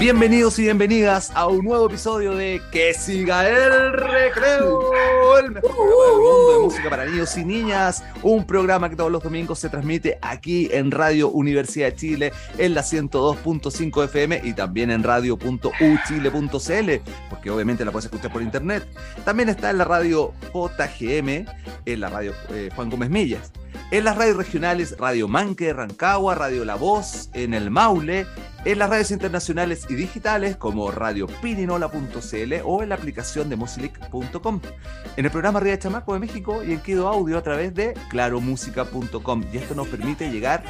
Bienvenidos y bienvenidas a un nuevo episodio de Que siga el recreo, el mejor programa del mundo de música para niños y niñas, un programa que todos los domingos se transmite aquí en Radio Universidad de Chile en la 102.5 FM y también en radio.uchile.cl, porque obviamente la puedes escuchar por internet. También está en la radio JGM, en la radio eh, Juan Gómez Millas. En las radios regionales Radio Manque, Rancagua, Radio La Voz, en el Maule, en las radios internacionales y digitales como Radio Pirinola.cl o en la aplicación de Musilic.com. En el programa Ría de Chamaco de México y en Quido Audio a través de claromúsica.com. Y esto nos permite llegar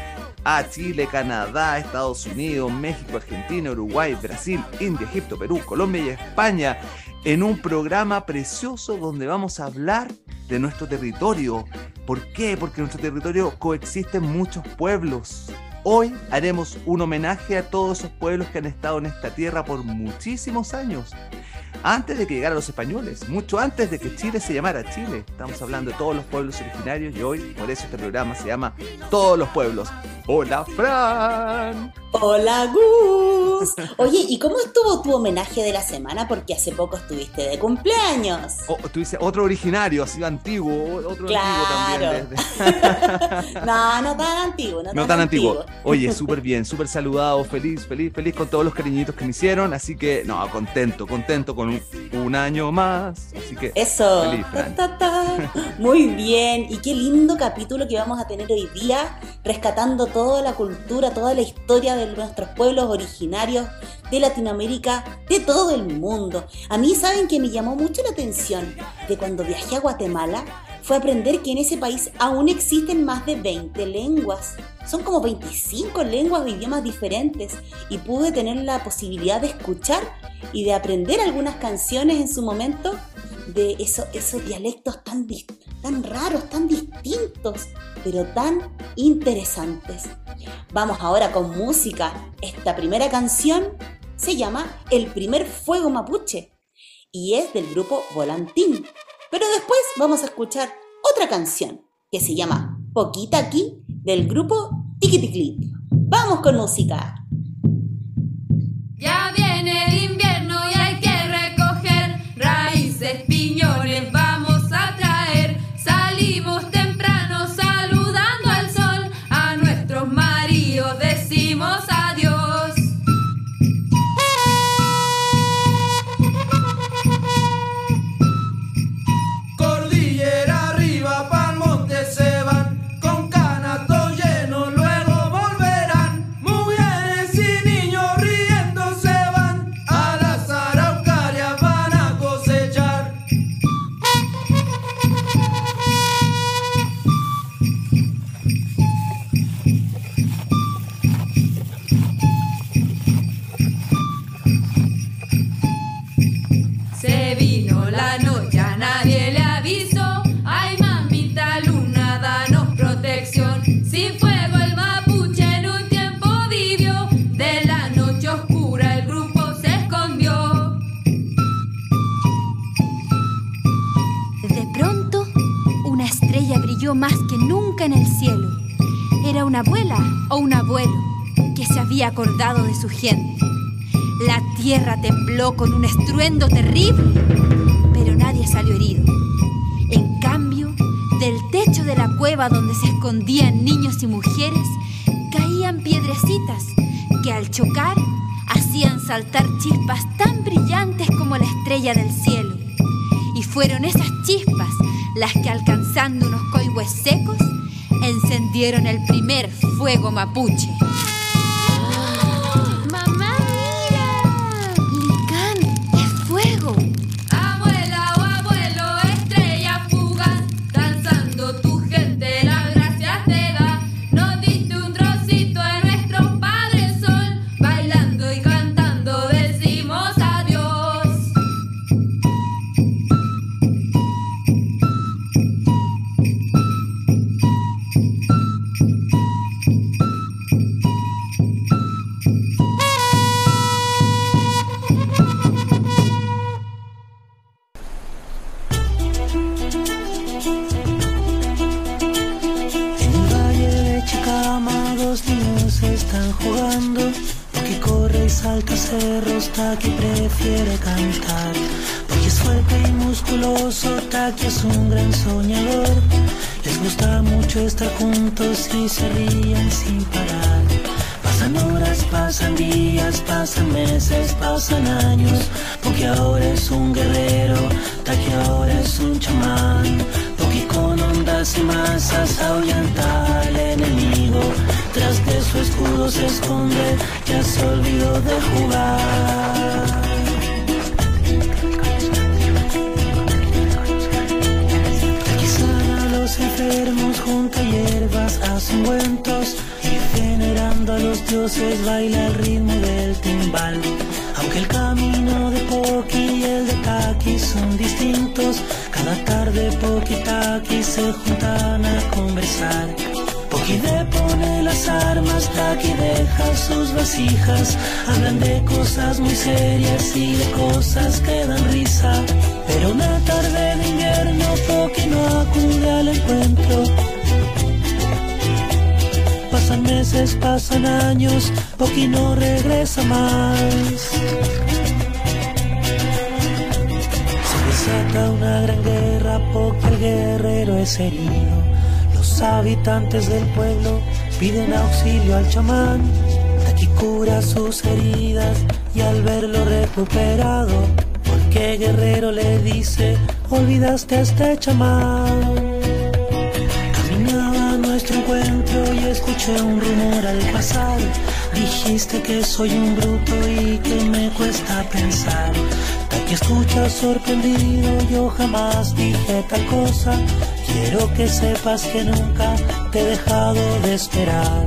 a Chile, Canadá, Estados Unidos, México, Argentina, Uruguay, Brasil, India, Egipto, Perú, Colombia y España en un programa precioso donde vamos a hablar de nuestro territorio. ¿Por qué? Porque en nuestro territorio coexisten muchos pueblos. Hoy haremos un homenaje a todos esos pueblos que han estado en esta tierra por muchísimos años. Antes de que llegaran los españoles, mucho antes de que Chile se llamara Chile. Estamos hablando de todos los pueblos originarios y hoy por eso este programa se llama Todos los pueblos. Hola Fran. Hola Gus. Oye, ¿y cómo estuvo tu homenaje de la semana? Porque hace poco estuviste de cumpleaños. Oh, dices otro originario, así antiguo, otro claro. antiguo también. no, no tan antiguo, no, no tan, antiguo. Oye, súper bien, súper saludado, feliz, feliz, feliz con todos los cariñitos que me hicieron. Así que, no, contento, contento con un, un año más. Así que, eso. Feliz, Fran. Ta, ta, ta. Muy bien. Y qué lindo capítulo que vamos a tener hoy día, rescatando toda la cultura, toda la historia de nuestros pueblos originarios de Latinoamérica, de todo el mundo. A mí, ¿saben que me llamó mucho la atención? De cuando viajé a Guatemala, fue aprender que en ese país aún existen más de 20 lenguas. Son como 25 lenguas o idiomas diferentes y pude tener la posibilidad de escuchar y de aprender algunas canciones en su momento de eso, esos dialectos tan, tan raros, tan distintos, pero tan interesantes. Vamos ahora con música. Esta primera canción se llama El primer fuego mapuche y es del grupo Volantín. Pero después vamos a escuchar otra canción que se llama Poquita aquí del grupo Tiquiticlip. Vamos con música. Ya viene el invierno y hay que recoger raíces, piñones, con un estruendo terrible, pero nadie salió herido. En cambio, del techo de la cueva donde se escondían niños y mujeres, caían piedrecitas que al chocar hacían saltar chispas tan brillantes como la estrella del cielo. Y fueron esas chispas las que alcanzando unos coigües secos encendieron el primer fuego mapuche. Están jugando. Porque corre y salta cerros, Taki prefiere cantar. Porque es fuerte y musculoso, Taki es un gran soñador. Les gusta mucho estar juntos y se ríen sin parar. Pasan horas, pasan días, pasan meses, pasan años. Porque ahora es un guerrero, Taki ahora es un chamán. Porque con ondas y masas ahuyenta al enemigo. Tras de su escudo se esconde, ya se olvidó de jugar. A los enfermos, junta hierbas, hace ungüentos y venerando a los dioses baila al ritmo del timbal. Aunque el camino de Poki y el de Taki son distintos, cada tarde Poki y Taki se juntan a conversar. Poki depone las armas, Taki deja sus vasijas, hablan de cosas muy serias y de cosas que dan risa. Pero una tarde de invierno Poki no acude al encuentro. Pasan meses, pasan años, Poki no regresa más. Se desata una gran guerra, Poki el guerrero es herido. Habitantes del pueblo piden auxilio al chamán. Taki cura sus heridas y al verlo recuperado, porque guerrero le dice, olvidaste a este chamán. Caminaba a nuestro encuentro y escuché un rumor al pasar. Dijiste que soy un bruto y que me cuesta pensar. Taki escucha sorprendido, yo jamás dije tal cosa. Quiero que sepas que nunca te he dejado de esperar.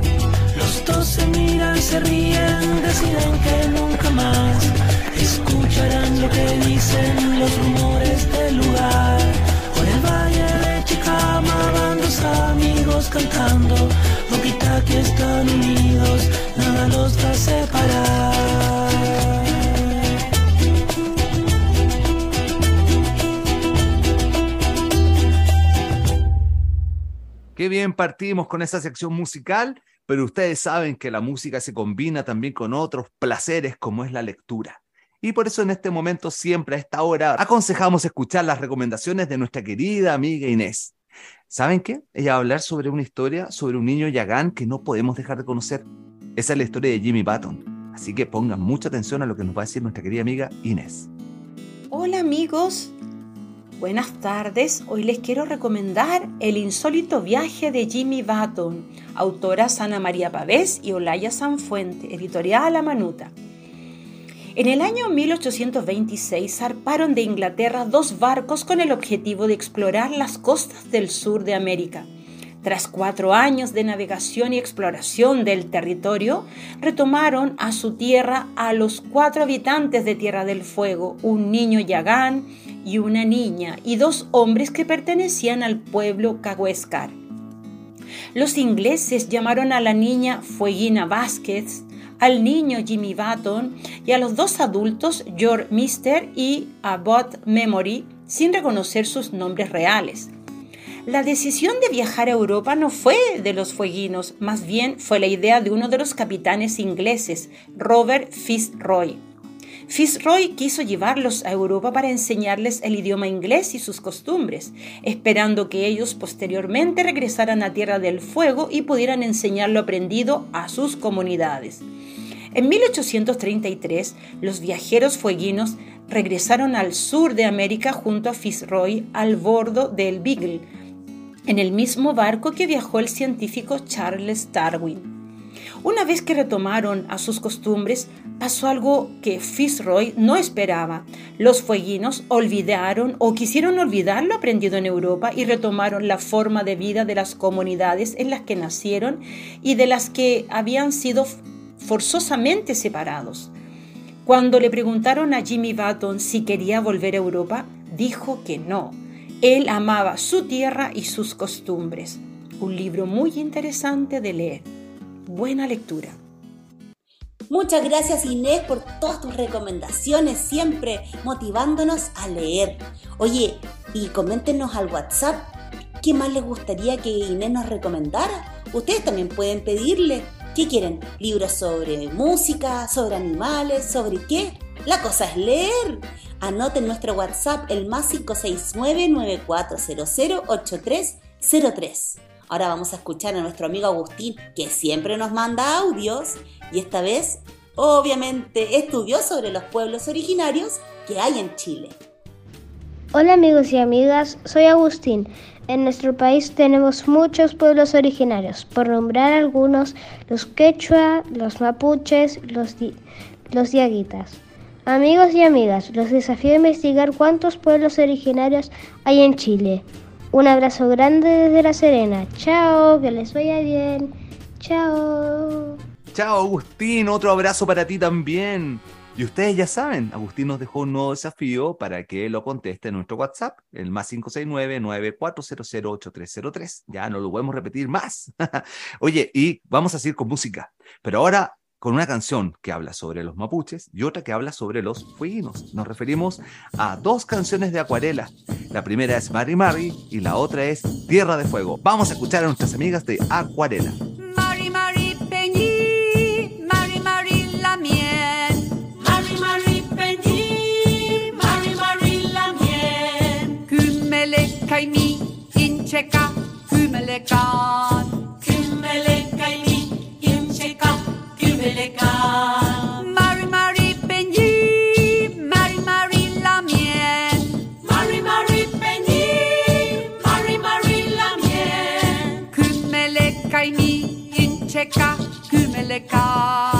Los dos se miran, se ríen, deciden que nunca más escucharán lo que dicen los rumores del lugar. Por el valle de Chicama van dos amigos cantando, Poquita que están unidos, nada los va a separar. Qué bien partimos con esa sección musical, pero ustedes saben que la música se combina también con otros placeres como es la lectura. Y por eso en este momento, siempre a esta hora, aconsejamos escuchar las recomendaciones de nuestra querida amiga Inés. ¿Saben qué? Ella va a hablar sobre una historia sobre un niño Yagán que no podemos dejar de conocer. Esa es la historia de Jimmy Button. Así que pongan mucha atención a lo que nos va a decir nuestra querida amiga Inés. Hola amigos, buenas tardes. Hoy les quiero recomendar El insólito viaje de Jimmy Button, autora Ana María Pavés y Olaya Sanfuente, editorial La Manuta. En el año 1826 zarparon de Inglaterra dos barcos con el objetivo de explorar las costas del sur de América. Tras cuatro años de navegación y exploración del territorio, retomaron a su tierra a los cuatro habitantes de Tierra del Fuego, un niño Yagán y una niña, y dos hombres que pertenecían al pueblo Cahuéscar. Los ingleses llamaron a la niña Fueguina Vázquez, al niño Jimmy Button y a los dos adultos George Mister y Abbott Memory sin reconocer sus nombres reales. La decisión de viajar a Europa no fue de los fueguinos, más bien fue la idea de uno de los capitanes ingleses, Robert Fitzroy. Fitzroy quiso llevarlos a Europa para enseñarles el idioma inglés y sus costumbres, esperando que ellos posteriormente regresaran a Tierra del Fuego y pudieran enseñar lo aprendido a sus comunidades. En 1833, los viajeros fueguinos regresaron al sur de América junto a Fitzroy al bordo del Beagle, en el mismo barco que viajó el científico Charles Darwin. Una vez que retomaron a sus costumbres, pasó algo que Fitzroy no esperaba. Los fueguinos olvidaron o quisieron olvidar lo aprendido en Europa y retomaron la forma de vida de las comunidades en las que nacieron y de las que habían sido forzosamente separados. Cuando le preguntaron a Jimmy Button si quería volver a Europa, dijo que no. Él amaba su tierra y sus costumbres. Un libro muy interesante de leer. Buena lectura. Muchas gracias Inés por todas tus recomendaciones, siempre motivándonos a leer. Oye, y coméntenos al WhatsApp qué más les gustaría que Inés nos recomendara. Ustedes también pueden pedirle ¿Qué quieren? ¿Libros sobre música, sobre animales, sobre qué? La cosa es leer. Anoten nuestro WhatsApp el más 569-9400-8303. Ahora vamos a escuchar a nuestro amigo Agustín, que siempre nos manda audios y esta vez, obviamente, estudió sobre los pueblos originarios que hay en Chile. Hola amigos y amigas, soy Agustín. En nuestro país tenemos muchos pueblos originarios, por nombrar algunos, los quechua, los mapuches, los, los diaguitas. Amigos y amigas, los desafío a investigar cuántos pueblos originarios hay en Chile. Un abrazo grande desde La Serena. Chao, que les vaya bien. Chao. Chao Agustín, otro abrazo para ti también. Y ustedes ya saben, Agustín nos dejó un nuevo desafío para que lo conteste en nuestro WhatsApp, el más 569-9400-8303. Ya no lo podemos repetir más. Oye, y vamos a seguir con música, pero ahora con una canción que habla sobre los mapuches y otra que habla sobre los fueguinos. Nos referimos a dos canciones de acuarela. La primera es Mari Mari y la otra es Tierra de Fuego. Vamos a escuchar a nuestras amigas de Acuarela. Mari Mari Peñi, Mari Mari la miel. Mari Mari Peñi, Mari Mari la miel. Kymele kaimi incheka, kymele kan. car.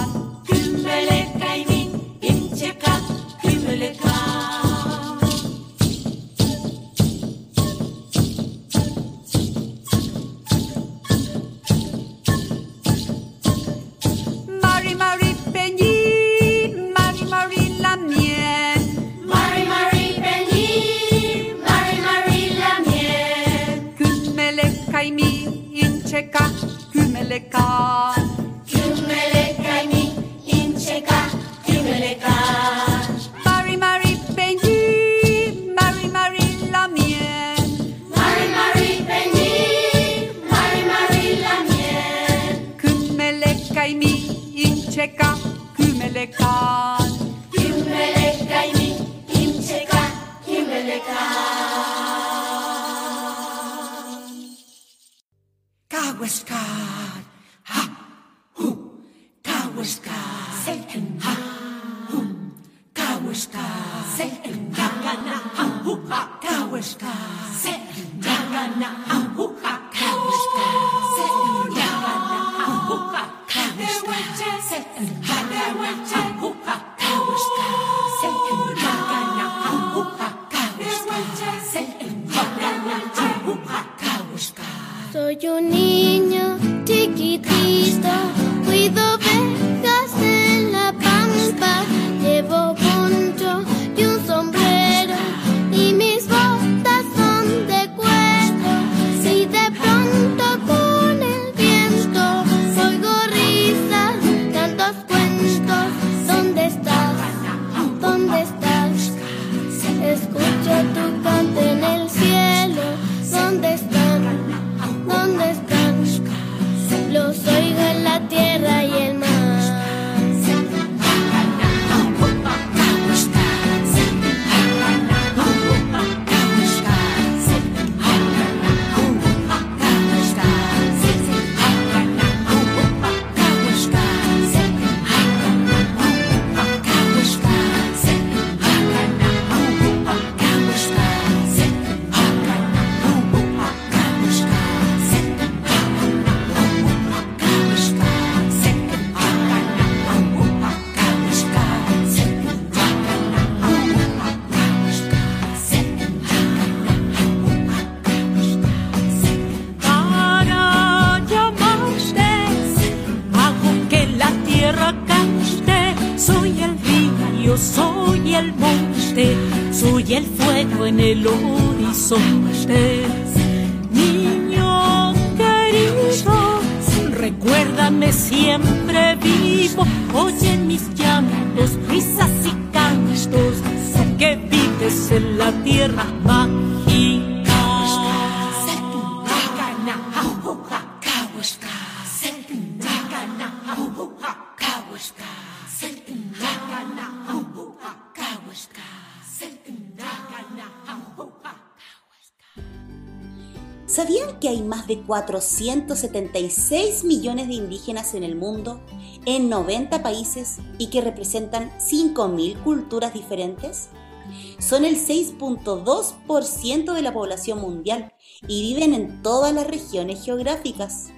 sorriso 476 millones de indígenas en el mundo, en 90 países y que representan 5.000 culturas diferentes? Son el 6.2% de la población mundial y viven en todas las regiones geográficas.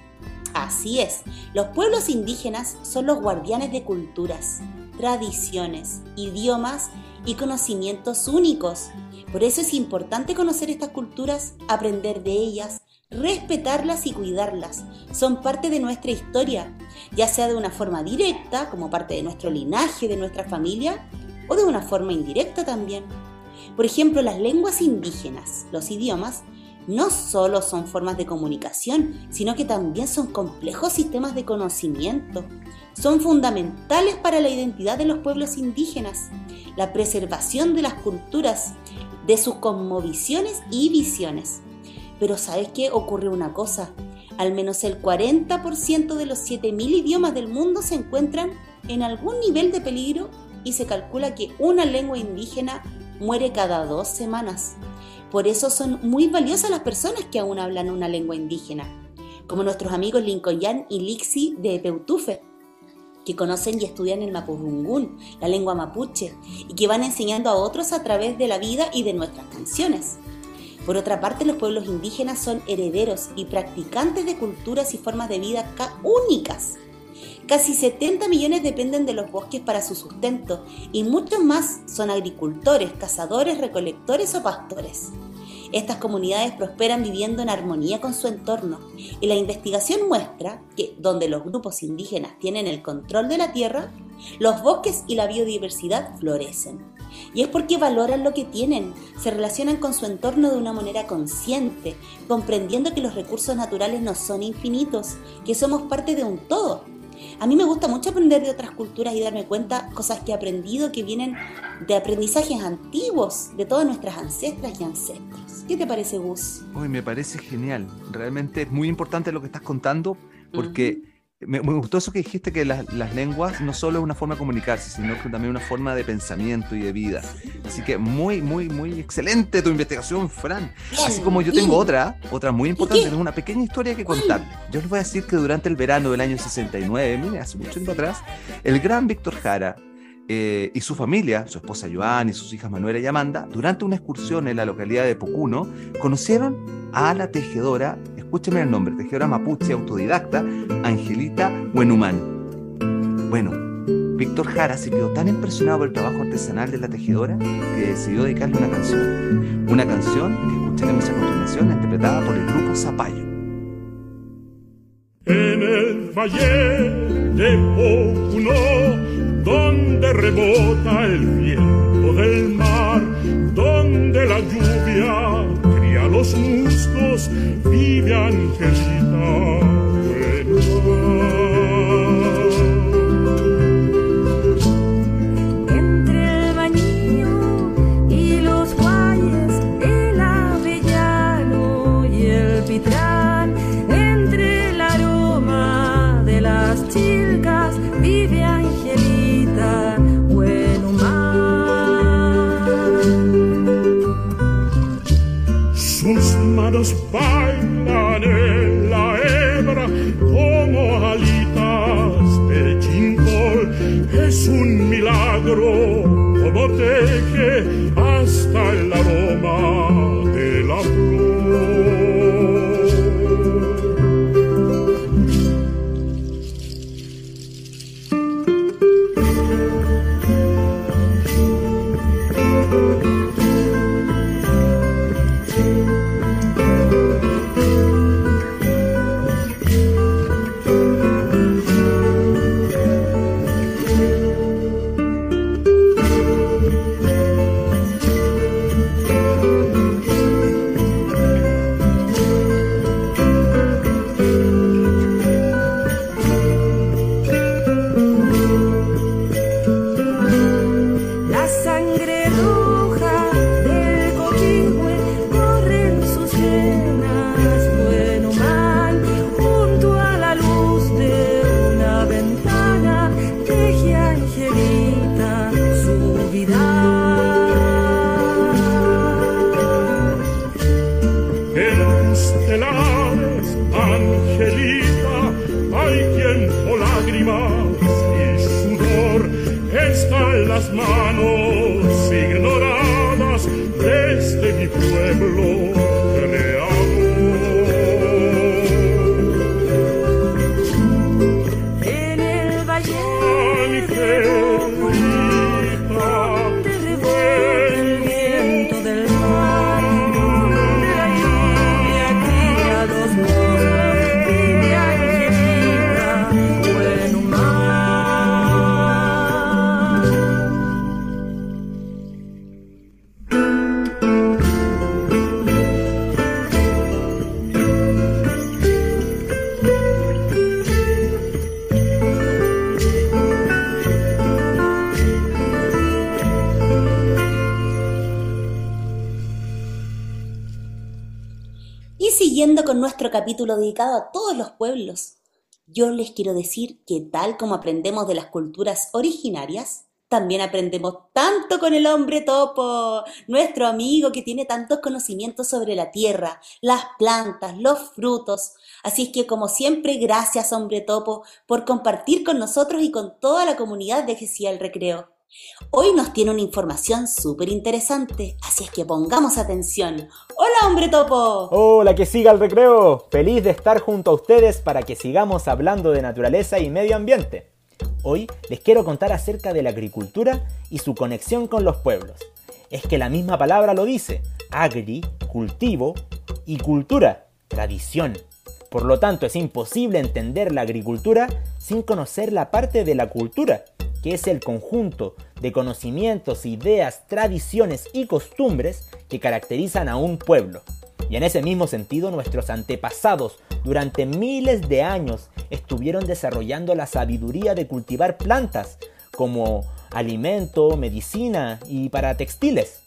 Así es, los pueblos indígenas son los guardianes de culturas, tradiciones, idiomas y conocimientos únicos. Por eso es importante conocer estas culturas, aprender de ellas, respetarlas y cuidarlas. Son parte de nuestra historia, ya sea de una forma directa, como parte de nuestro linaje, de nuestra familia, o de una forma indirecta también. Por ejemplo, las lenguas indígenas, los idiomas, no solo son formas de comunicación, sino que también son complejos sistemas de conocimiento. Son fundamentales para la identidad de los pueblos indígenas, la preservación de las culturas, de sus cosmovisiones y visiones. Pero ¿sabes qué? Ocurre una cosa. Al menos el 40% de los 7.000 idiomas del mundo se encuentran en algún nivel de peligro y se calcula que una lengua indígena muere cada dos semanas. Por eso son muy valiosas las personas que aún hablan una lengua indígena, como nuestros amigos Lincoln y Lixi de Peutufe, que conocen y estudian el mapudungún, la lengua mapuche, y que van enseñando a otros a través de la vida y de nuestras canciones. Por otra parte, los pueblos indígenas son herederos y practicantes de culturas y formas de vida únicas. Casi 70 millones dependen de los bosques para su sustento y muchos más son agricultores, cazadores, recolectores o pastores. Estas comunidades prosperan viviendo en armonía con su entorno y la investigación muestra que donde los grupos indígenas tienen el control de la tierra, los bosques y la biodiversidad florecen. Y es porque valoran lo que tienen, se relacionan con su entorno de una manera consciente, comprendiendo que los recursos naturales no son infinitos, que somos parte de un todo. A mí me gusta mucho aprender de otras culturas y darme cuenta cosas que he aprendido que vienen de aprendizajes antiguos de todas nuestras ancestras y ancestros. ¿Qué te parece, Gus? Hoy me parece genial. Realmente es muy importante lo que estás contando porque me, me gustó eso que dijiste que las, las lenguas no solo es una forma de comunicarse, sino que también una forma de pensamiento y de vida. Así que muy, muy, muy excelente tu investigación, Fran. Así como yo tengo otra, otra muy importante, tengo una pequeña historia que contarle. Yo les voy a decir que durante el verano del año 69, mire, hace mucho tiempo atrás, el gran Víctor Jara eh, y su familia, su esposa Joan y sus hijas Manuela y Amanda, durante una excursión en la localidad de Pocuno, conocieron a la tejedora, escúcheme el nombre, tejedora mapuche autodidacta, Angelita Huenumán. Bueno, Víctor Jara se quedó tan impresionado por el trabajo artesanal de la tejedora que decidió dedicarle una canción. Una canción que escucharemos a continuación, interpretada por el grupo Zapallo. En el valle de Pocuno, donde rebota el viento del mar, donde la lluvia cría los musgos, vive Angelita Manos bailan en la hebra como alitas de chincol. Es un milagro como teje hasta el aroma capítulo dedicado a todos los pueblos, yo les quiero decir que tal como aprendemos de las culturas originarias, también aprendemos tanto con el hombre topo, nuestro amigo que tiene tantos conocimientos sobre la tierra, las plantas, los frutos. Así es que como siempre, gracias hombre topo por compartir con nosotros y con toda la comunidad de GCI el Recreo. Hoy nos tiene una información súper interesante, así es que pongamos atención. Hola hombre topo. Hola, que siga el recreo. Feliz de estar junto a ustedes para que sigamos hablando de naturaleza y medio ambiente. Hoy les quiero contar acerca de la agricultura y su conexión con los pueblos. Es que la misma palabra lo dice, agri, cultivo, y cultura, tradición. Por lo tanto, es imposible entender la agricultura sin conocer la parte de la cultura, que es el conjunto de conocimientos, ideas, tradiciones y costumbres que caracterizan a un pueblo. Y en ese mismo sentido, nuestros antepasados durante miles de años estuvieron desarrollando la sabiduría de cultivar plantas como alimento, medicina y para textiles.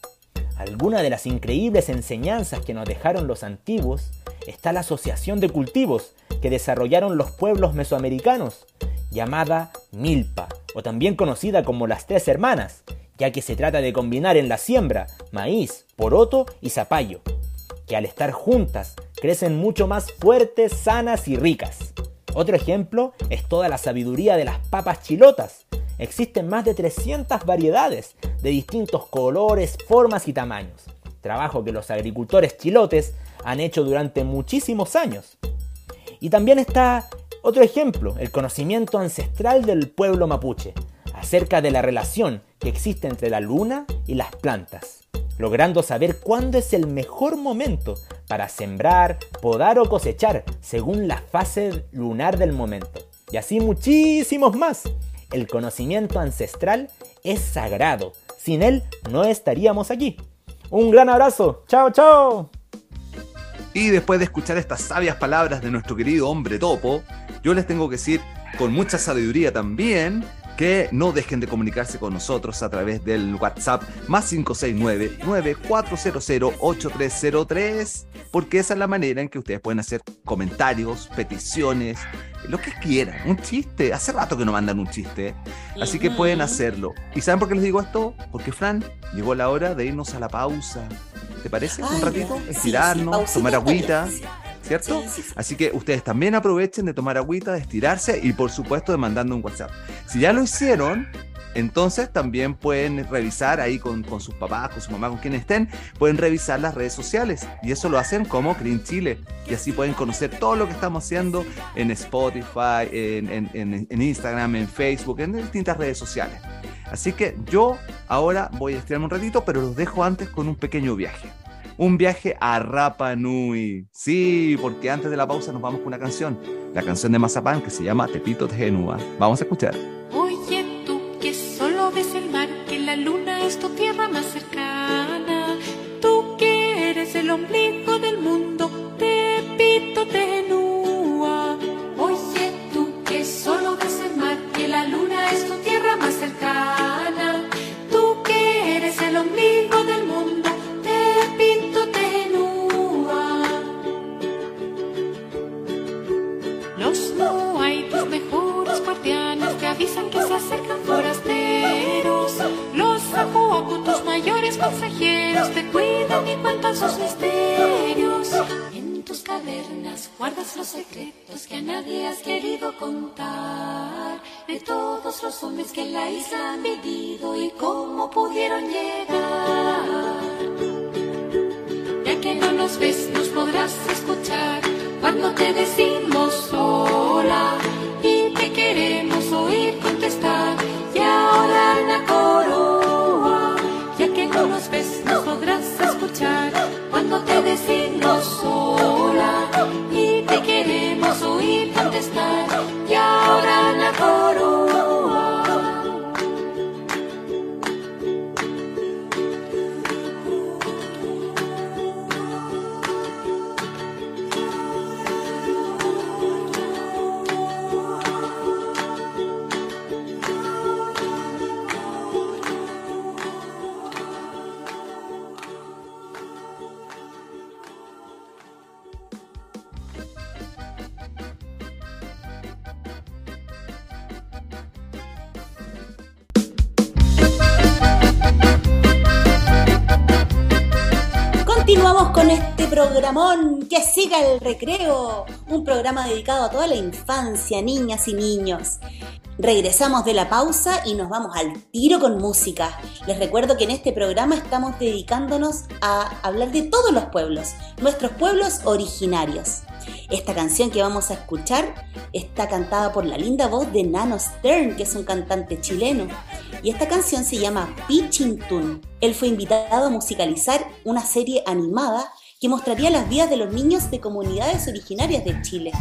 Alguna de las increíbles enseñanzas que nos dejaron los antiguos está la asociación de cultivos que desarrollaron los pueblos mesoamericanos, llamada milpa, o también conocida como las tres hermanas, ya que se trata de combinar en la siembra maíz, poroto y zapallo, que al estar juntas crecen mucho más fuertes, sanas y ricas. Otro ejemplo es toda la sabiduría de las papas chilotas. Existen más de 300 variedades de distintos colores, formas y tamaños. Trabajo que los agricultores chilotes han hecho durante muchísimos años. Y también está otro ejemplo, el conocimiento ancestral del pueblo mapuche, acerca de la relación que existe entre la luna y las plantas, logrando saber cuándo es el mejor momento para sembrar, podar o cosechar según la fase lunar del momento. Y así muchísimos más. El conocimiento ancestral es sagrado. Sin él no estaríamos aquí. Un gran abrazo. Chao, chao. Y después de escuchar estas sabias palabras de nuestro querido hombre topo, yo les tengo que decir con mucha sabiduría también que no dejen de comunicarse con nosotros a través del WhatsApp más 569-9400-8303, porque esa es la manera en que ustedes pueden hacer comentarios, peticiones, lo que quieran, un chiste. Hace rato que no mandan un chiste, así que pueden hacerlo. ¿Y saben por qué les digo esto? Porque Fran, llegó la hora de irnos a la pausa. ¿Te parece? Ay, un ratito. Sí, estirarnos, sí, tomar agüita. ¿Cierto? Sí, sí, sí. Así que ustedes también aprovechen de tomar agüita, de estirarse y por supuesto de mandando un WhatsApp. Si ya lo hicieron, entonces también pueden revisar ahí con, con sus papás, con su mamá, con quien estén, pueden revisar las redes sociales y eso lo hacen como Green Chile y así pueden conocer todo lo que estamos haciendo en Spotify, en, en- en- en Instagram, en Facebook, en distintas redes sociales. Así que yo ahora voy a estirarme un ratito, pero los dejo antes con un pequeño viaje. Un viaje a Rapa Nui. Sí, porque antes de la pausa nos vamos con una canción. La canción de Mazapán que se llama Tepito Tegenua. Vamos a escuchar. Oye tú que solo ves el mar, que la luna es tu tierra más cercana. Tú que eres el ombligo se acercan forasteros. Los tus mayores consejeros, te cuidan y cuentan sus misterios. En tus cavernas Guardas los secretos que a nadie has querido contar de todos los hombres que la isla han vivido y cómo pudieron llegar. Ya que no nos ves, nos podrás escuchar cuando te decimos hola y te queremos oír escuchar cuando te decimos que siga el recreo, un programa dedicado a toda la infancia, niñas y niños. Regresamos de la pausa y nos vamos al tiro con música. Les recuerdo que en este programa estamos dedicándonos a hablar de todos los pueblos, nuestros pueblos originarios. Esta canción que vamos a escuchar está cantada por la linda voz de Nano Stern, que es un cantante chileno. Y esta canción se llama Pichintún. Él fue invitado a musicalizar una serie animada que mostraría las vidas de los niños de comunidades originarias de Chile.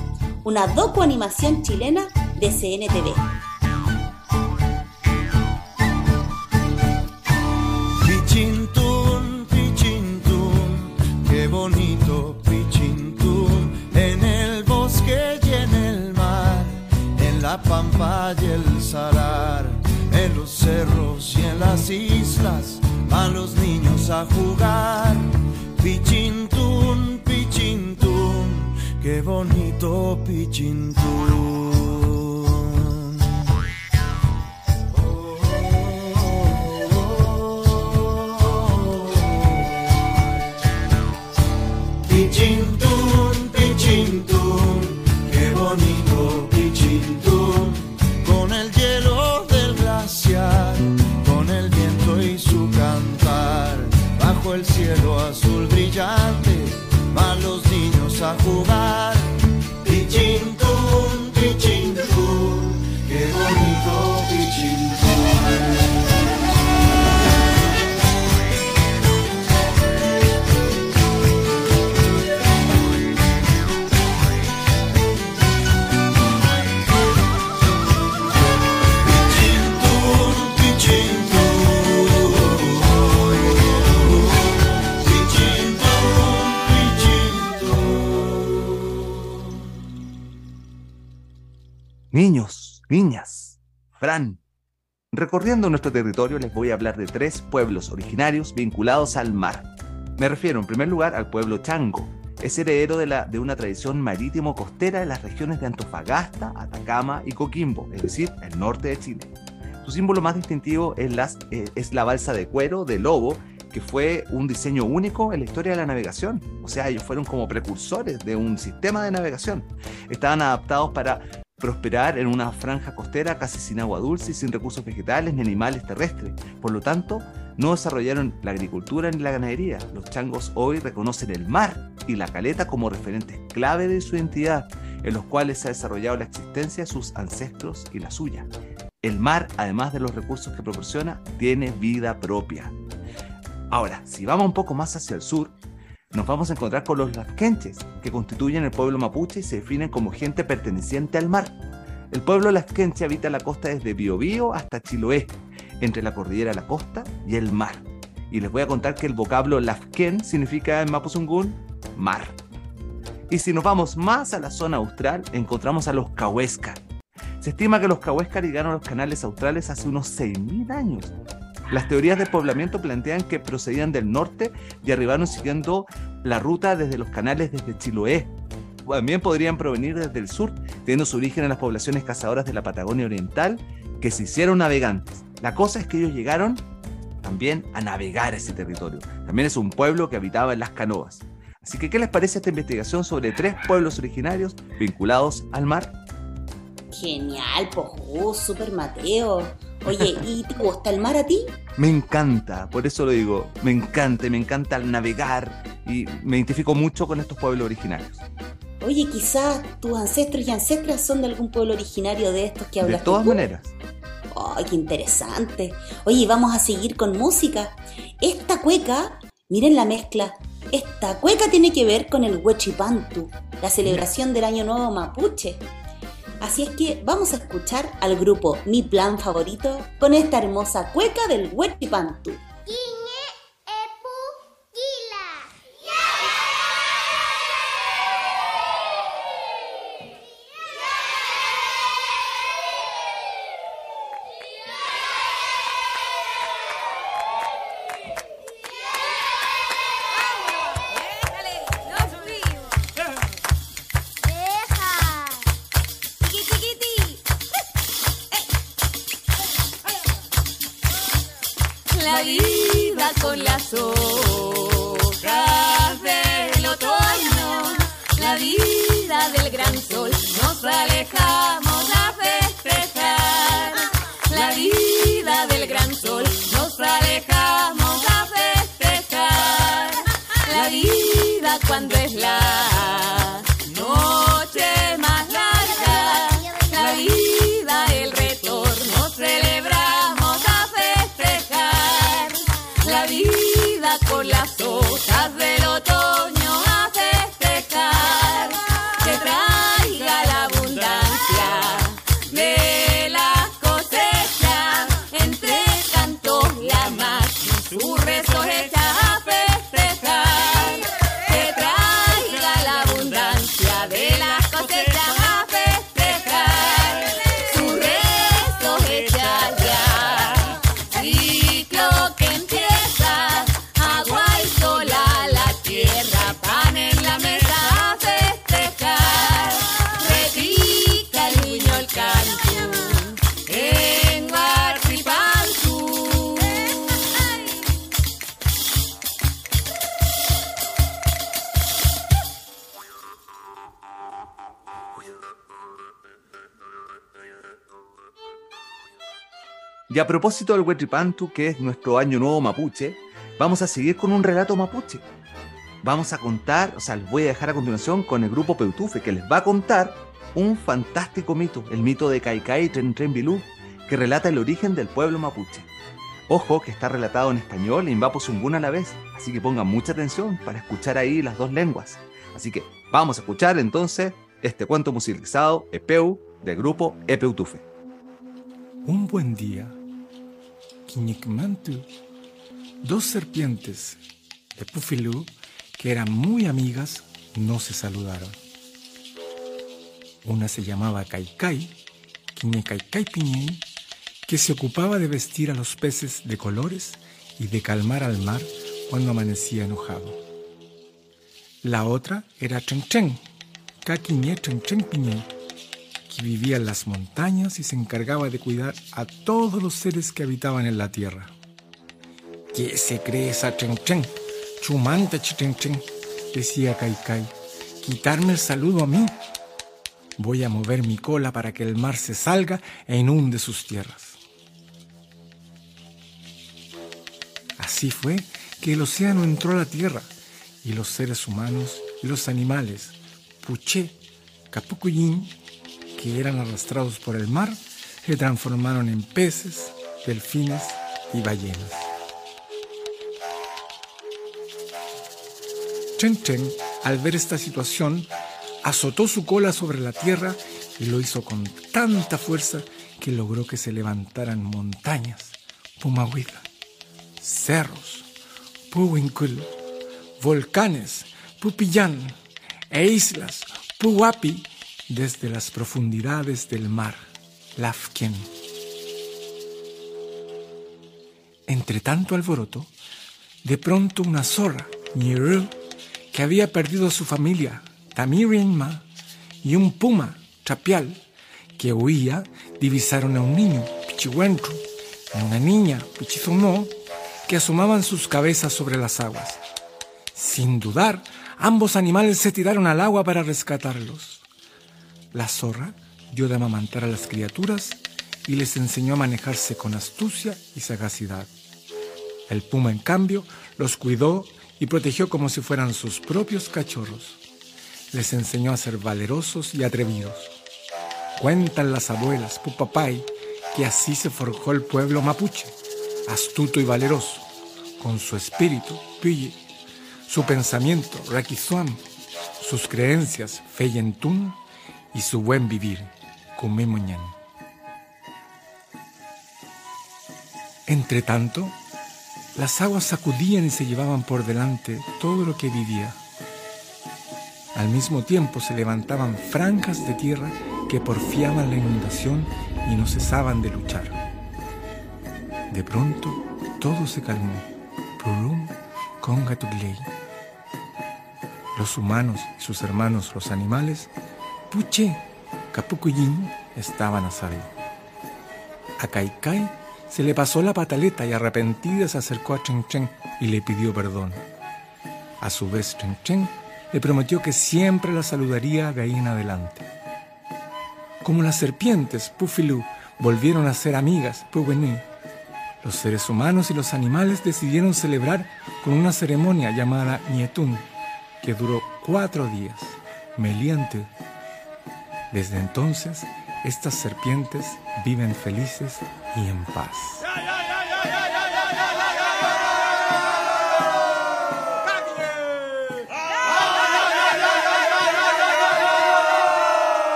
Una docu-animación chilena de CNTV. Pichintún, Pichintún, qué bonito Pichintún, en el bosque y en el mar, en la pampa y el salar, en los cerros y en las islas, van los niños a jugar. Qué bonito Pichintún. Pichintún, Pichintún, Recorriendo nuestro territorio les voy a hablar de tres pueblos originarios vinculados al mar. Me refiero en primer lugar al pueblo Chango. Es heredero de, una tradición marítimo-costera de las regiones de Antofagasta, Atacama y Coquimbo, es decir, el norte de Chile. Su símbolo más distintivo es, eh, es la balsa de cuero de lobo, que fue un diseño único en la historia de la navegación. O sea, ellos fueron como precursores de un sistema de navegación. Estaban adaptados para prosperar en una franja costera casi sin agua dulce y sin recursos vegetales ni animales terrestres. Por lo tanto, no desarrollaron la agricultura ni la ganadería. Los changos hoy reconocen el mar y la caleta como referentes clave de su identidad, en los cuales se ha desarrollado la existencia de sus ancestros y la suya. El mar, además de los recursos que proporciona, tiene vida propia. Ahora, si vamos un poco más hacia el sur, nos vamos a encontrar con los lasquenches, que constituyen el pueblo mapuche y se definen como gente perteneciente al mar. El pueblo lasquenche habita la costa desde Biobío hasta Chiloé, entre la cordillera de la costa y el mar. Y les voy a contar que el vocablo lasquen significa en mapuzungún mar. Y si nos vamos más a la zona austral, encontramos a los cahuéscar. Se estima que los cahuéscar llegaron a los canales australes hace unos 6.000 años. Las teorías de poblamiento plantean que procedían del norte y arribaron siguiendo la ruta desde los canales desde Chiloé. También podrían provenir desde el sur, teniendo su origen en las poblaciones cazadoras de la Patagonia Oriental, que se hicieron navegantes. La cosa es que ellos llegaron también a navegar ese territorio. También es un pueblo que habitaba en las canoas. Así que, ¿qué les parece esta investigación sobre tres pueblos originarios vinculados al mar? Genial, pojú, super Mateo. Oye, ¿y te gusta el mar a ti? Me encanta, por eso lo digo, me encanta, me encanta el navegar y me identifico mucho con estos pueblos originarios. Oye, quizás tus ancestros y ancestras son de algún pueblo originario de estos que De hablas todas tú. maneras. ¡Ay, qué interesante! Oye, vamos a seguir con música. Esta cueca, miren la mezcla. Esta cueca tiene que ver con el Huechipantu, la celebración del Año Nuevo Mapuche. Así es que vamos a escuchar al grupo Mi Plan Favorito con esta hermosa cueca del Huechipantu. La alejamos a festejar. La vida del gran sol, nos alejamos a festejar. La vida cuando es la propósito del Huetripantu, que es nuestro año nuevo mapuche, vamos a seguir con un relato mapuche. Vamos a contar, o sea, les voy a dejar a continuación con el grupo Peutufe, que les va a contar un fantástico mito, el mito de Kaikai Tren Tren Bilú, que relata el origen del pueblo mapuche. Ojo que está relatado en español y en Vaposumbuna a la vez, así que pongan mucha atención para escuchar ahí las dos lenguas. Así que vamos a escuchar entonces este cuento musicalizado, Epeu, del grupo Epeutufe. Un buen día, Dos serpientes, Epufilú, que eran muy amigas, no se saludaron. Una se llamaba Kaikai, Quiñecaikai Piñén, que se ocupaba de vestir a los peces de colores y de calmar al mar cuando amanecía enojado. La otra era Chen Chen, vivía en las montañas y se encargaba de cuidar a todos los seres que habitaban en la tierra. ¿Qué se cree esa Chen Chen? Chumanta Chen Chen, decía Kai Kai. Quitarme el saludo a mí. Voy a mover mi cola para que el mar se salga e inunde sus tierras. Así fue que el océano entró a la tierra y los seres humanos y los animales, Puché, Capucuyín, que eran arrastrados por el mar, se transformaron en peces, delfines y ballenas. Chen al ver esta situación, azotó su cola sobre la tierra y lo hizo con tanta fuerza que logró que se levantaran montañas, Pumahuida, cerros, Puhuincul, volcanes, Pupillán e islas, Puhuapi, desde las profundidades del mar, Lafken. Entre tanto alboroto, de pronto una zorra, Ñirú, que había perdido a su familia, Tamirinma, y un puma, Chapial, que huía, divisaron a un niño, Pichihuentru, y a una niña, Pichizonó, que asomaban sus cabezas sobre las aguas. Sin dudar, Ambos animales se tiraron al agua para rescatarlos. La zorra dio de amamantar a las criaturas y les enseñó a manejarse con astucia y sagacidad. El puma, en cambio, los cuidó y protegió como si fueran sus propios cachorros. Les enseñó a ser valerosos y atrevidos. Cuentan las abuelas, Pupapay, que así se forjó el pueblo mapuche, astuto y valeroso, con su espíritu, Piye, su pensamiento, Rakizuam, sus creencias, Feyentún, y su buen vivir, Kumemoñan. Entre tanto, las aguas sacudían y se llevaban por delante todo lo que vivía. Al mismo tiempo se levantaban franjas de tierra que porfiaban la inundación y no cesaban de luchar. De pronto todo se calmó. Purum Congatuglei. Los humanos y sus hermanos los animales, Puche, Capucuyin, estaban a salvo. A Kaikai se le pasó la pataleta y arrepentida se acercó a Chen Chen y le pidió perdón. A su vez Chen Chen le prometió que siempre la saludaría de ahí en adelante. Como las serpientes, Pufilu, volvieron a ser amigas, Puwenu, los seres humanos y los animales decidieron celebrar con una ceremonia llamada Nietun, que duró cuatro días, meliante. Desde entonces, estas serpientes viven felices y en paz.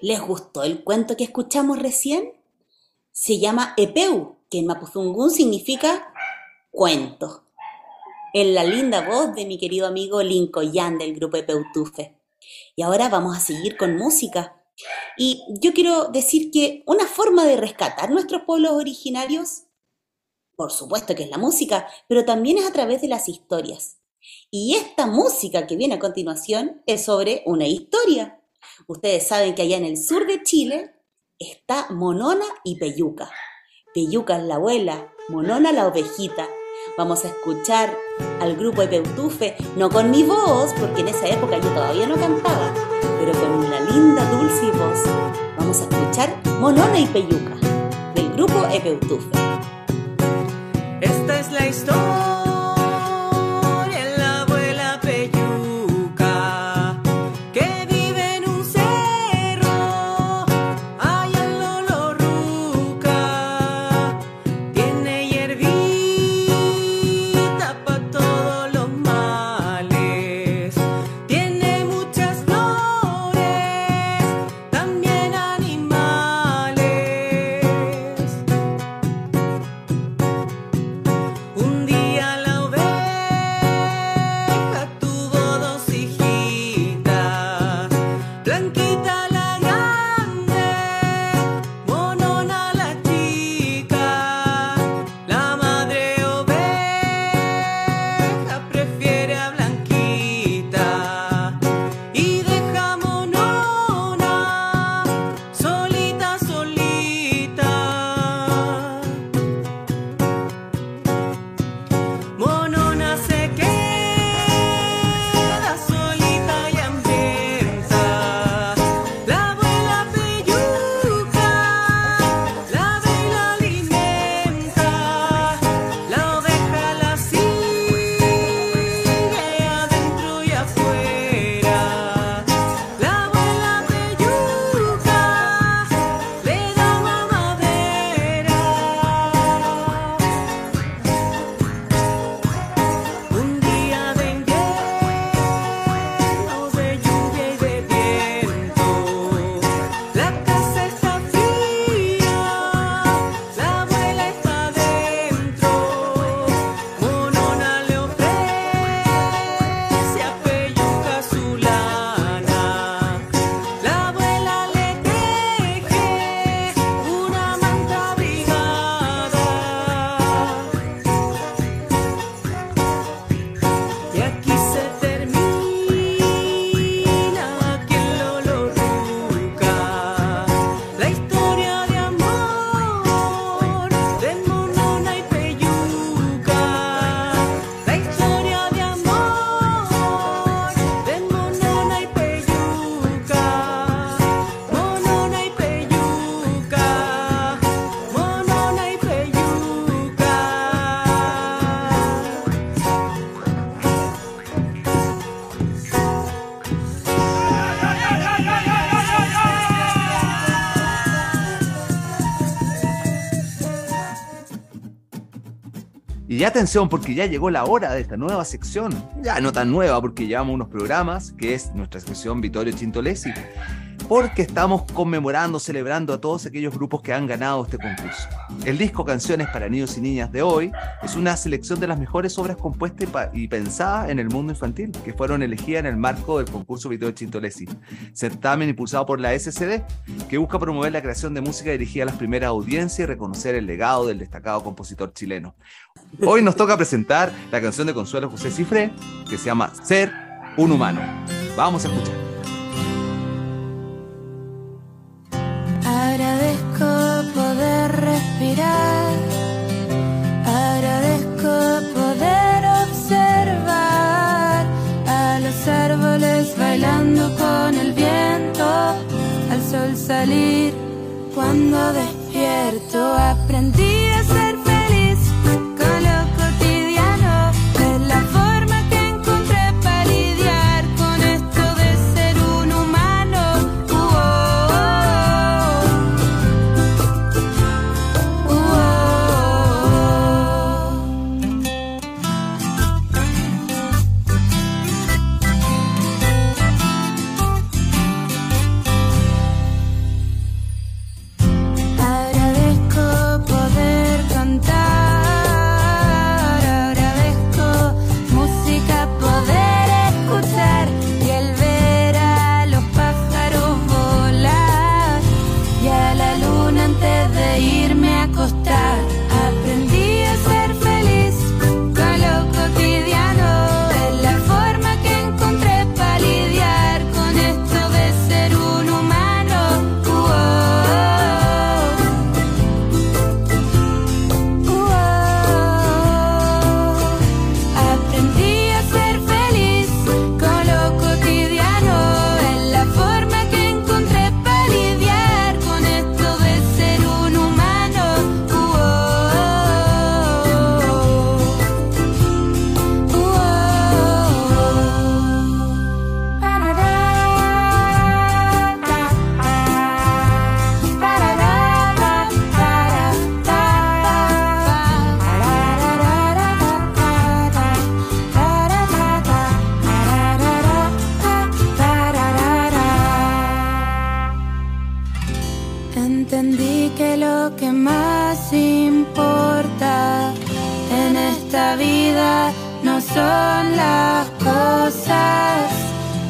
¿Les gustó el cuento que escuchamos recién? Se llama Epeu, que en Mapuzungún significa cuento. En la linda voz de mi querido amigo Linko Yan del grupo Epeutufe. Y ahora vamos a seguir con música. Y yo quiero decir que una forma de rescatar nuestros pueblos originarios, por supuesto que es la música, pero también es a través de las historias. Y esta música que viene a continuación es sobre una historia. Ustedes saben que allá en el sur de Chile está Monona y Peyuca. Peyuca es la abuela, Monona la ovejita. Vamos a escuchar al grupo de Peutufe, no con mi voz, porque en esa época yo todavía no cantaba, pero con una linda, dulce voz. Vamos a escuchar Monona y Peyuca, del grupo Epeutufe. Esta es la historia atención, porque ya llegó la hora de esta nueva sección. Ya no tan nueva, porque llevamos unos programas, que es nuestra sección Vittorio Chintolesi. Porque estamos conmemorando, celebrando a todos aquellos grupos que han ganado este concurso. El disco Canciones para Niños y Niñas de hoy es una selección de las mejores obras compuestas y pensadas en el mundo infantil, que fueron elegidas en el marco del concurso Vittorio Chintolesi, certamen impulsado por la SCD, que busca promover la creación de música dirigida a las primeras audiencias y reconocer el legado del destacado compositor chileno. Hoy nos toca presentar la canción de Consuelo José Cifré, que se llama Ser un humano. Vamos a escuchar. Agradezco poder respirar, agradezco poder observar a los árboles bailando con el viento, al sol salir cuando despierto. Aprendí a ser vida no son las cosas.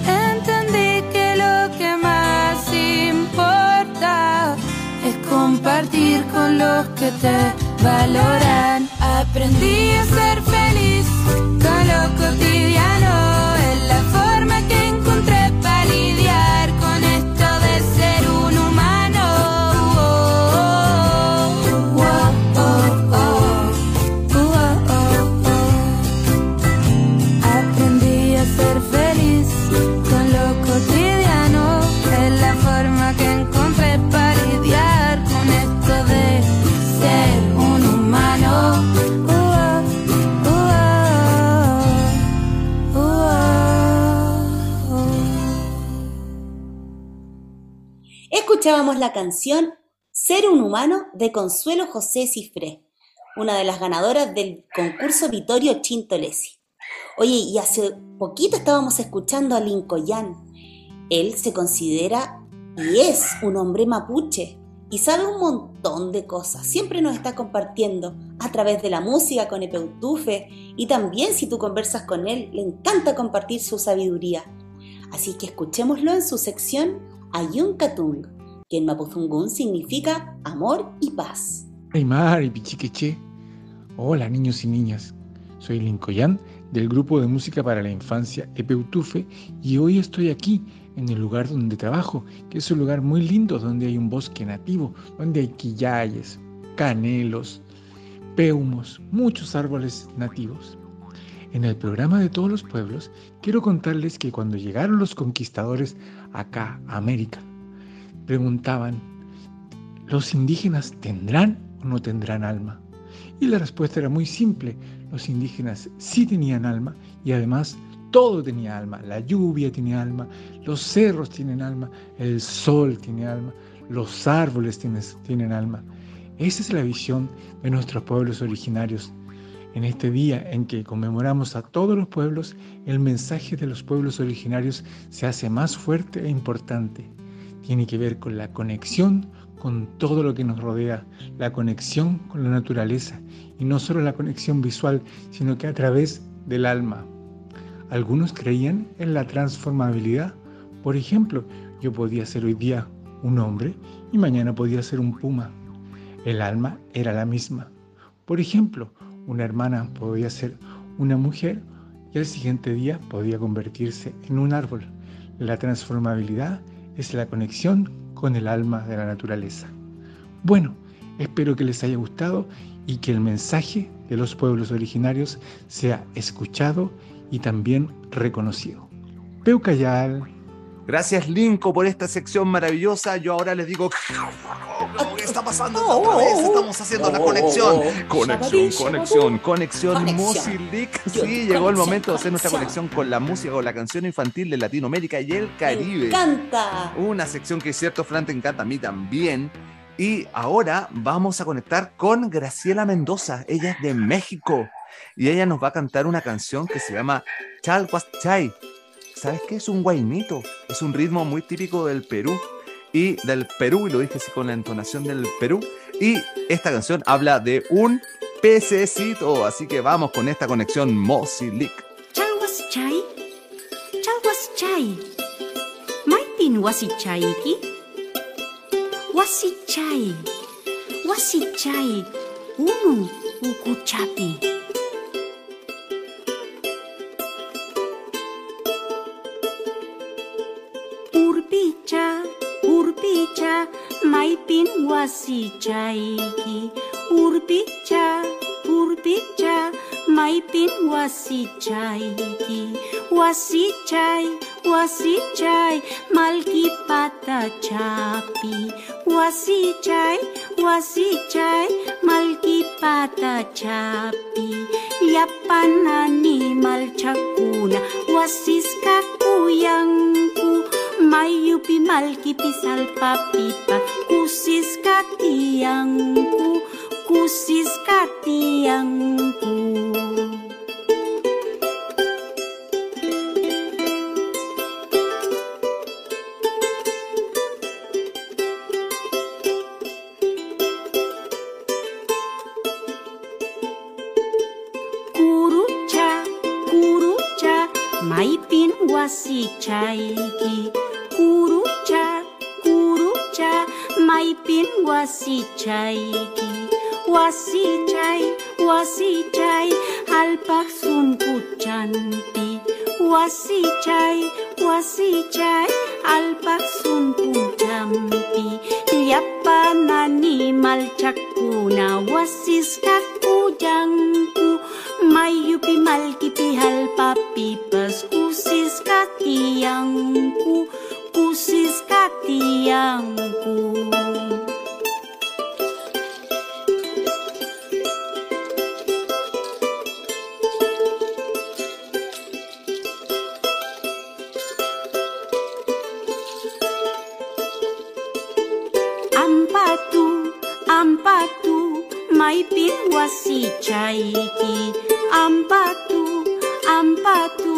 Entendí que lo que más importa es compartir con los que te valoran. Aprendí a ser feliz con lo cotidiano, es la forma que encontré para lidiar Escuchábamos la canción Ser un humano de Consuelo José Cifré, una de las ganadoras del concurso Vittorio Chintolesi. Oye, y hace poquito estábamos escuchando a Lincoln. Él se considera y es un hombre mapuche y sabe un montón de cosas. Siempre nos está compartiendo a través de la música con Epeutufe y también si tú conversas con él, le encanta compartir su sabiduría. Así que escuchémoslo en su sección Ayunkatung, que en Mapuzungún significa amor y paz. Aymar y Pichiqueche. Hola niños y niñas. Soy Lincoln del grupo de música para la infancia Epeutufe y hoy estoy aquí en el lugar donde trabajo, que es un lugar muy lindo donde hay un bosque nativo, donde hay quillayes, canelos, peumos, muchos árboles nativos. En el programa de todos los pueblos, quiero contarles que cuando llegaron los conquistadores acá a América, preguntaban, ¿los indígenas tendrán o no tendrán alma? Y la respuesta era muy simple, los indígenas sí tenían alma y además todo tenía alma, la lluvia tiene alma, los cerros tienen alma, el sol tiene alma, los árboles tienen, tienen alma. Esa es la visión de nuestros pueblos originarios En este día en que conmemoramos a todos los pueblos, el mensaje de los pueblos originarios se hace más fuerte e importante. Tiene que ver con la conexión con todo lo que nos rodea, la conexión con la naturaleza y no solo la conexión visual, sino que a través del alma. Algunos creían en la transformabilidad. Por ejemplo, yo podía ser hoy día un hombre y mañana podía ser un puma. El alma era la misma. Por ejemplo, una hermana podía ser una mujer y al siguiente día podía convertirse en un árbol. La transformabilidad es la conexión con el alma de la naturaleza. Bueno, espero que les haya gustado y que el mensaje de los pueblos originarios sea escuchado y también reconocido. Peucayal. Gracias, Linko, por esta sección maravillosa. Yo ahora les digo. ¿Qué está pasando otra vez? Estamos haciendo la conexión. Conexión, conexión, conexión. Sí, llegó el momento de hacer nuestra conexión con la música, con la canción infantil de Latinoamérica y el Caribe. Me encanta. Una sección que es cierto, Fran, te encanta a mí también. Y ahora vamos a conectar con Graciela Mendoza. Ella es de México. Y ella nos va a cantar una canción que se llama Chalhuaschay. ¿Sabes qué? Es un guainito. Es un ritmo muy típico del Perú. Y del Perú, y lo dije así con la entonación del Perú. Y esta canción habla de un pececito. Así que vamos con esta conexión Mosilic. Chalhuaschay. Chalhuaschay. Maipin wasichayki. Wasichay. Wasichay. Unu ukuchapi. Maipin wasichayki. Urpicha, urpicha, maipin wasichayki. Wasichay, wasichay, malkipata chapi. Wasichay, wasichay, malkipata chapi. Yapanani malchakuna, wasiska kuyanku mayupi malki pisal papipa kusis katiangku kusis katiangku Kuruca, kuruca, maipin wasi caiki. wasi wasichai ki wasi cai alpak sun kuchanpi wasichai wasichai alpak sun kuchampi nani mal chakuna wasis kakujangku mayupi pihal papi pas kusis katiangku kusis katiangku Mai pin wasi caiki ampatu ampatu.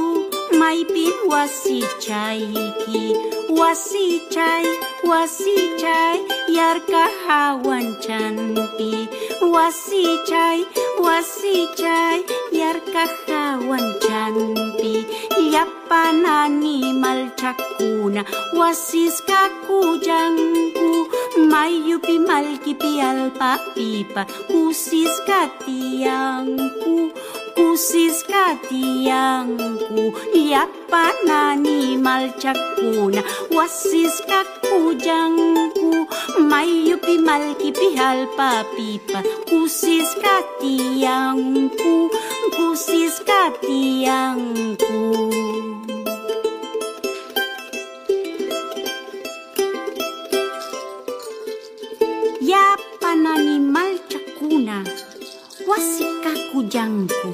Mai pin wasi caiki wasi cai wasi cai yar kahawan canti, wasi cai wasi cai yar kahawan canti, yap pananimal chakuna wasisqa kuyanku mayupi malkipi alpa pipa usisqa tiyanku Kusis katiangku Iat panani malcakuna? Wasis kakujangku Mayupi malkipi halpa pipa Usis katiangku Usis katiangku Ya panani malcakuna? Huasicacuyancu,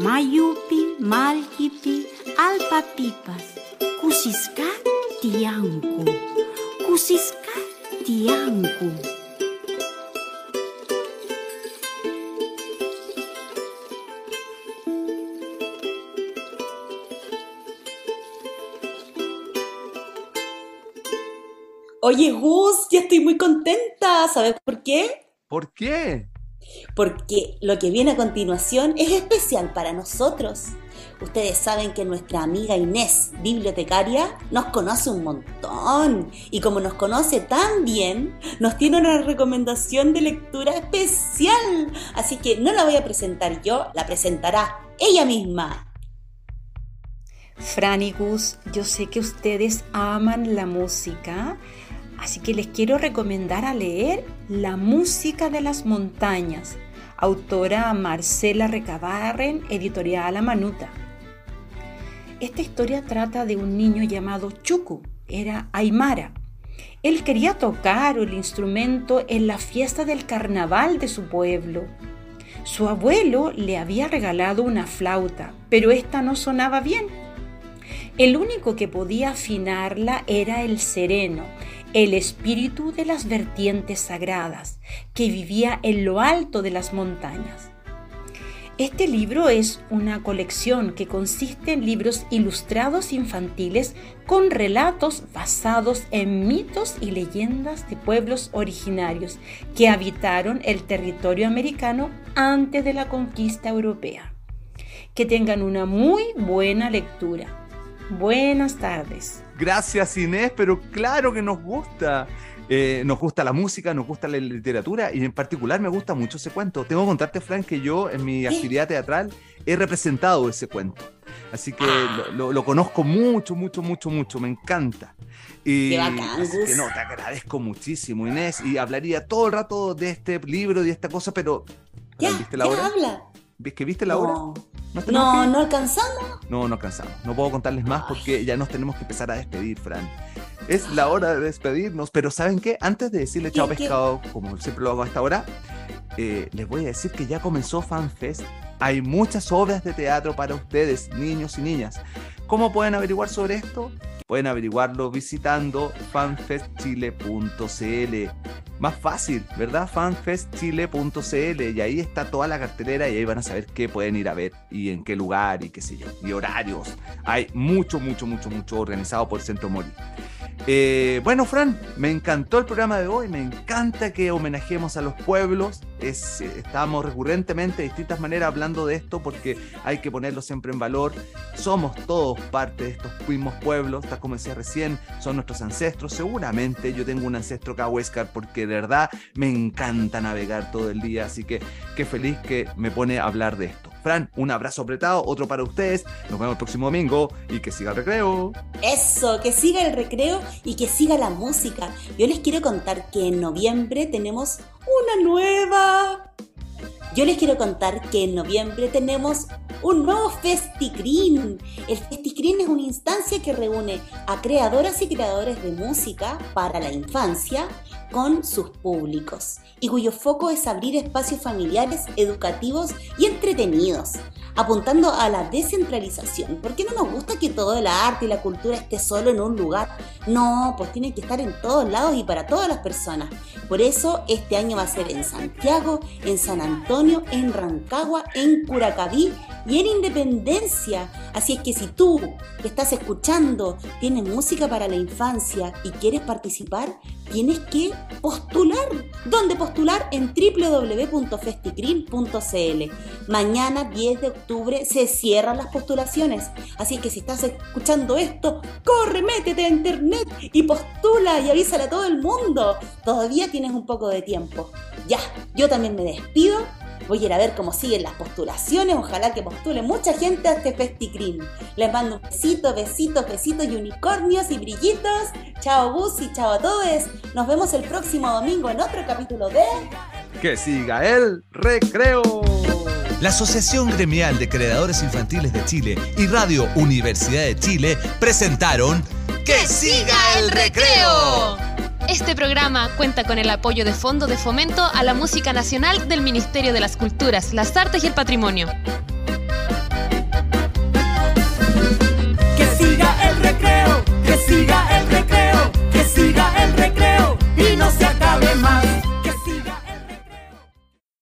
Mayupi, Malquipi, Alpapipas, Cusisca, Tiancu, Cusisca, Tiancu. Oye, Gus, ya estoy muy contenta. ¿Sabes por qué? ¿Por qué? Porque lo que viene a continuación es especial para nosotros. Ustedes saben que nuestra amiga Inés, bibliotecaria, nos conoce un montón. Y como nos conoce tan bien, nos tiene una recomendación de lectura especial. Así que no la voy a presentar yo, la presentará ella misma. Fran y Gus, yo sé que ustedes aman la música, así que les quiero recomendar a leer La música de las montañas, autora Marcela Recabarren, editorial Amanuta. Esta historia trata de un niño llamado Chuku, era Aymara. Él quería tocar el instrumento en la fiesta del carnaval de su pueblo. Su abuelo le había regalado una flauta, pero esta no sonaba bien. El único que podía afinarla era el sereno, el espíritu de las vertientes sagradas, que vivía en lo alto de las montañas. Este libro es una colección que consiste en libros ilustrados infantiles con relatos basados en mitos y leyendas de pueblos originarios que habitaron el territorio americano antes de la conquista europea. Que tengan una muy buena lectura. Buenas tardes. Gracias Inés, pero claro que nos gusta. Eh, nos gusta la música, nos gusta la literatura y en particular me gusta mucho ese cuento. Tengo que contarte, Frank, que yo en mi actividad teatral he representado ese cuento. Así que lo, lo- lo conozco mucho, mucho, mucho, mucho. Me encanta. Y Qué bacán, así Gus. que no, te agradezco muchísimo, Inés. Y hablaría todo el rato de este libro y de esta cosa, pero. Ya, ¿Viste la ya hora? habla. ¿Ves que viste la hora? No, ¿Nos tenemos no, que ir? no alcanzamos. No, no alcanzamos. No puedo contarles más porque ya nos tenemos que empezar a despedir, Fran. Es la hora de despedirnos, pero ¿saben qué? Antes de decirle chao pescado, como siempre lo hago a esta hora, eh, les voy a decir que ya comenzó FanFest. Hay muchas obras de teatro para ustedes, niños y niñas. ¿Cómo pueden averiguar sobre esto? Pueden averiguarlo visitando fanfestchile.cl. Más fácil, ¿verdad? fanfestchile.cl y ahí está toda la cartelera y ahí van a saber qué pueden ir a ver y en qué lugar y qué sé yo, y horarios. Hay mucho, mucho, mucho, mucho organizado por Centro Mori. Eh, bueno, Fran, me encantó el programa de hoy, me encanta que homenajemos a los pueblos. Eh, estamos recurrentemente de distintas maneras hablando de esto porque hay que ponerlo siempre en valor. Somos todos parte de estos mismos pueblos, tal como decía recién, son nuestros ancestros. Seguramente yo tengo un ancestro acá, Huéscar, porque de verdad me encanta navegar todo el día, así que qué feliz que me pone a hablar de esto. Fran, un abrazo apretado, otro para ustedes. Nos vemos el próximo domingo y que siga el recreo. Eso, que siga el recreo y que siga la música. Yo les quiero contar que en noviembre tenemos una nueva. Yo les quiero contar que en noviembre tenemos un nuevo FestiCrin. El FestiCrin es una instancia que reúne a creadoras y creadores de música para la infancia con sus públicos y cuyo foco es abrir espacios familiares, educativos y entretenidos, apuntando a la descentralización. ¿Por qué no nos gusta que todo el arte y la cultura esté solo en un lugar? No, pues tiene que estar en todos lados y para todas las personas. Por eso este año va a ser en Santiago, en San Antonio, en Rancagua, en Curacaví y en Independencia. Así es que si tú que estás escuchando tienes música para la infancia y quieres participar, tienes que postular. ¿Dónde postular? En www.festicrin.cl. Mañana 10 de octubre se cierran las postulaciones. Así que si estás escuchando esto, corre, métete a internet y postula y avísale a todo el mundo. Todavía tienes un poco de tiempo. Ya, yo también me despido. Voy a ir a ver cómo siguen las postulaciones. Ojalá que postule mucha gente a este FestiCrin. Les mando un besito, besitos, besitos y unicornios y brillitos. Chao Gus y chao a todos. Nos vemos el próximo domingo en otro capítulo de... Que siga el recreo. La Asociación Gremial de Creadores Infantiles de Chile y Radio Universidad de Chile presentaron ¡Que siga el recreo! Este programa cuenta con el apoyo de Fondo de Fomento a la Música Nacional del Ministerio de las Culturas, las Artes y el Patrimonio. Que siga el recreo, que siga el recreo, siga el recreo y no se acabe más.